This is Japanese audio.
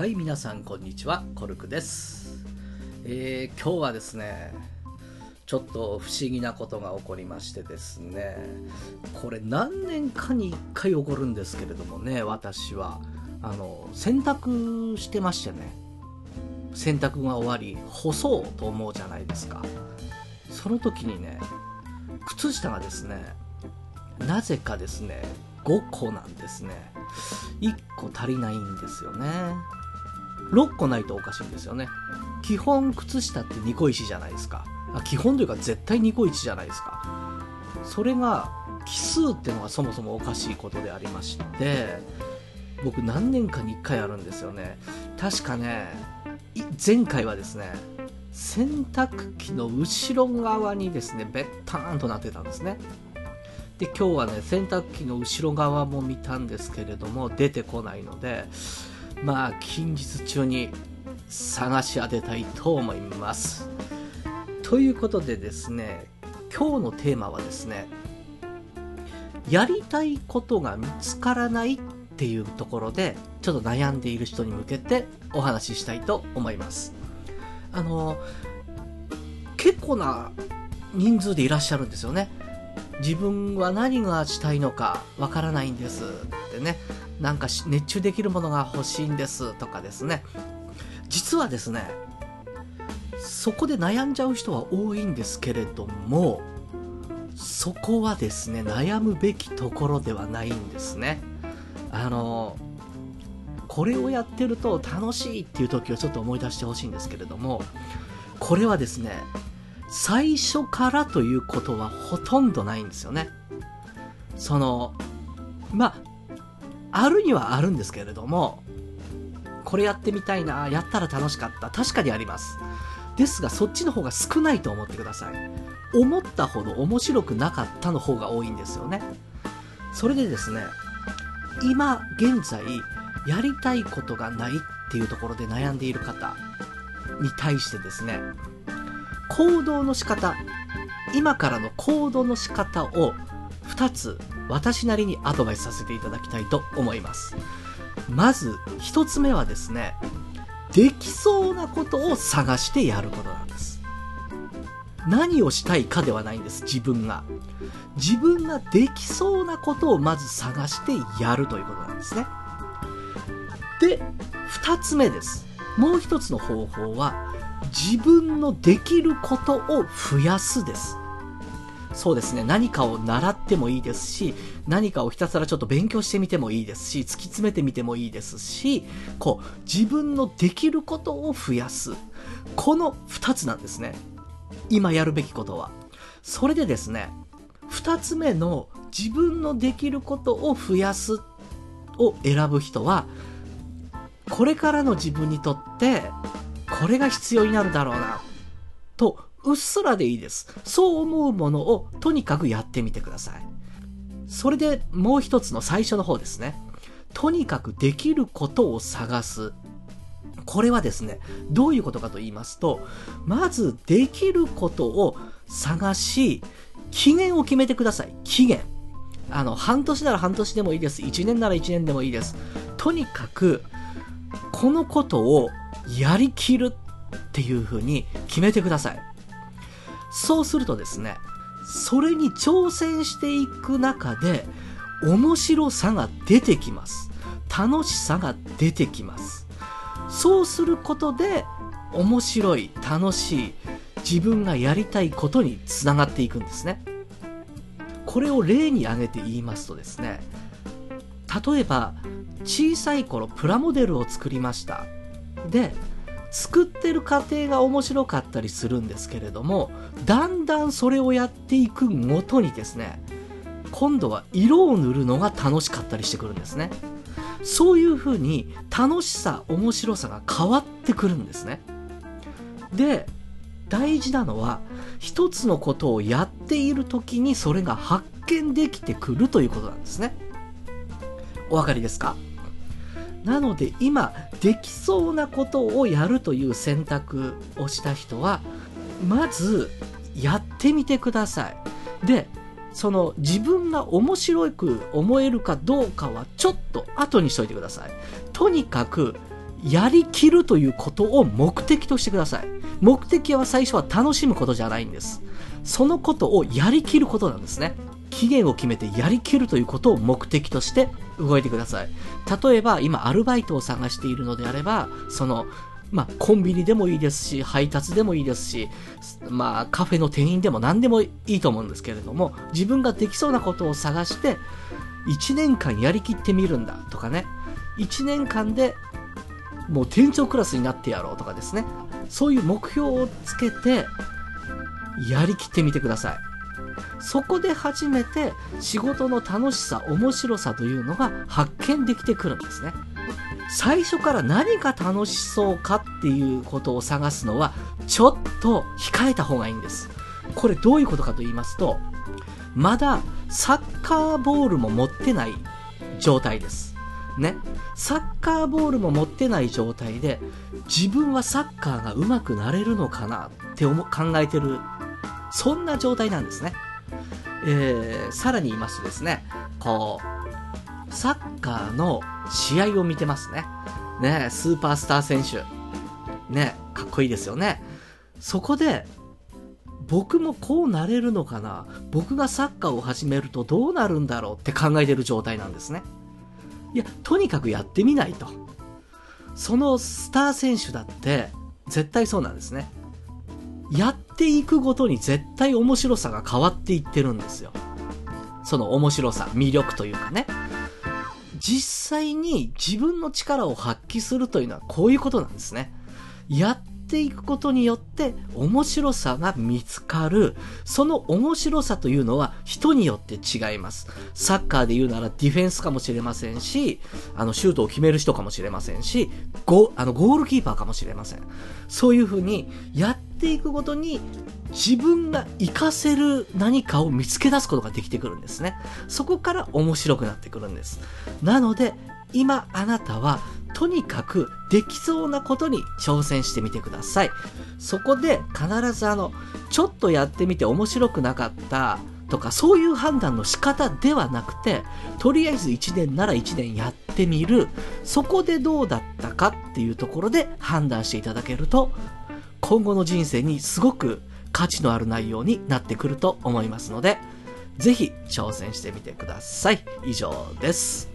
はい、皆さんこんにちは、コルクです。えー、今日はですね、ちょっと不思議なことが起こりましてですね、これ何年かに1回起こるんですけれどもね、私は、あの、洗濯してましてね、洗濯が終わり、干そうと思うじゃないですか。その時にね、靴下がですね、なぜかですね、5個なんですね。1個足りないんですよね。6個ないとおかしいんですよね。基本靴下って2個石じゃないですか。基本というか絶対2個1じゃないですか。それが奇数ってのがそもそもおかしいことでありまして、僕何年かに1回あるんですよね。確かね、前回はですね、洗濯機の後ろ側にですね、べったーんとなってたんですね。で、今日はね、洗濯機の後ろ側も見たんですけれども、出てこないので、まあ、近日中に探し当てたいと思います。ということでですね、今日のテーマはですね、やりたいことが見つからないっていうところで、ちょっと悩んでいる人に向けてお話ししたいと思います。あの、結構な人数でいらっしゃるんですよね。自分は何がしたいのかわからないんですってね。なんか熱中できるものが欲しいんですとかですね。実はですね、そこで悩んじゃう人は多いんですけれども、そこはですね、悩むべきところではないんですね。あの、これをやってると楽しいっていう時をちょっと思い出してほしいんですけれども、これはですね、最初からということはほとんどないんですよね。その、まあ、あるにはあるんですけれども、これやってみたいな、やったら楽しかった。確かにあります。ですが、そっちの方が少ないと思ってください。思ったほど面白くなかったの方が多いんですよね。それでですね、今現在、やりたいことがないっていうところで悩んでいる方に対してですね、行動の仕方、今からの行動の仕方を2つ私なりにアドバイスさせていただきたいと思います。まず1つ目はですね、できそうなことを探してやることなんです。何をしたいかではないんです、自分が。自分ができそうなことをまず探してやるということなんですね。で、2つ目です。もう1つの方法は、自分のできることを増やすです。そうですね。何かを習ってもいいですし、何かをひたすらちょっと勉強してみてもいいですし、突き詰めてみてもいいですし、こう、自分のできることを増やす。この二つなんですね。今やるべきことは。それでですね、二つ目の自分のできることを増やすを選ぶ人は、これからの自分にとって、これが必要になるだろうな、と、うっすらでいいです。そう思うものをとにかくやってみてください。それでもう一つの最初の方ですね。とにかくできることを探す。これはですね、どういうことかと言いますと、まずできることを探し、期限を決めてください。期限。あの、半年なら半年でもいいです。1年なら1年でもいいです。とにかく、このことをやりきるっていうふうに決めてください。そうするとですね、それに挑戦していく中で、面白さが出てきます。楽しさが出てきます。そうすることで、面白い、楽しい、自分がやりたいことにつながっていくんですね。これを例に挙げて言いますとですね、例えば、小さい頃プラモデルを作りました。で、作ってる過程が面白かったりするんですけれども、だんだんそれをやっていくごとにですね、今度は色を塗るのが楽しかったりしてくるんですね。そういう風に楽しさ、面白さが変わってくるんですね。で、大事なのは、一つのことをやっている時にそれが発見できてくるということなんですね。お分かりですか？なので今できそうなことをやるという選択をした人はまずやってみてくださいでその自分が面白く思えるかどうかはちょっと後にしといてくださいとにかくやりきるということを目的としてください。目的は最初は楽しむことじゃないんです。そのことをやりきることなんですね。期限を決めてやりきるということを目的として動いてください。例えば、今アルバイトを探しているのであれば、その、まあ、コンビニでもいいですし、配達でもいいですし、まあ、カフェの店員でも何でもいいと思うんですけれども、自分ができそうなことを探して、1年間やりきってみるんだとかね、1年間でもう店長クラスになってやろうとかですね、そういう目標をつけて、やりきってみてください。そこで初めて仕事の楽しさ、面白さというのが発見できてくるんですね。最初から何が楽しそうかっていうことを探すのはちょっと控えた方がいいんです。これどういうことかと言いますと、まだサッカーボールも持ってない状態です。ね。サッカーボールも持ってない状態で、自分はサッカーが上手くなれるのかなって思考えてる、そんな状態なんですね。えー、さらに言いますとですね、こう、サッカーの試合を見てますね。ね、スーパースター選手。ね、かっこいいですよね。そこで、僕もこうなれるのかな僕がサッカーを始めるとどうなるんだろうって考えてる状態なんですね。いや、とにかくやってみないと。そのスター選手だって、絶対そうなんですね。やっていくごとに絶対面白さが変わっていってるんですよ。その面白さ、魅力というかね。実際に自分の力を発揮するというのはこういうことなんですね。やっていくことによって面白さが見つかる。その面白さというのは人によって違います。サッカーで言うならディフェンスかもしれませんし、あのシュートを決める人かもしれませんし、ゴあのゴールキーパーかもしれません。そういうふうにやってっていくごとに自分が活かせる何かを見つけ出すことができてくるんですね。そこから面白くなってくるんです。なので、今あなたはとにかくできそうなことに挑戦してみてください。そこで必ずあの、ちょっとやってみて面白くなかったとかそういう判断の仕方ではなくて、とりあえず1年なら1年やってみる。そこでどうだったかっていうところで判断していただけると、今後の人生にすごく価値のある内容になってくると思いますので、ぜひ挑戦してみてください。以上です。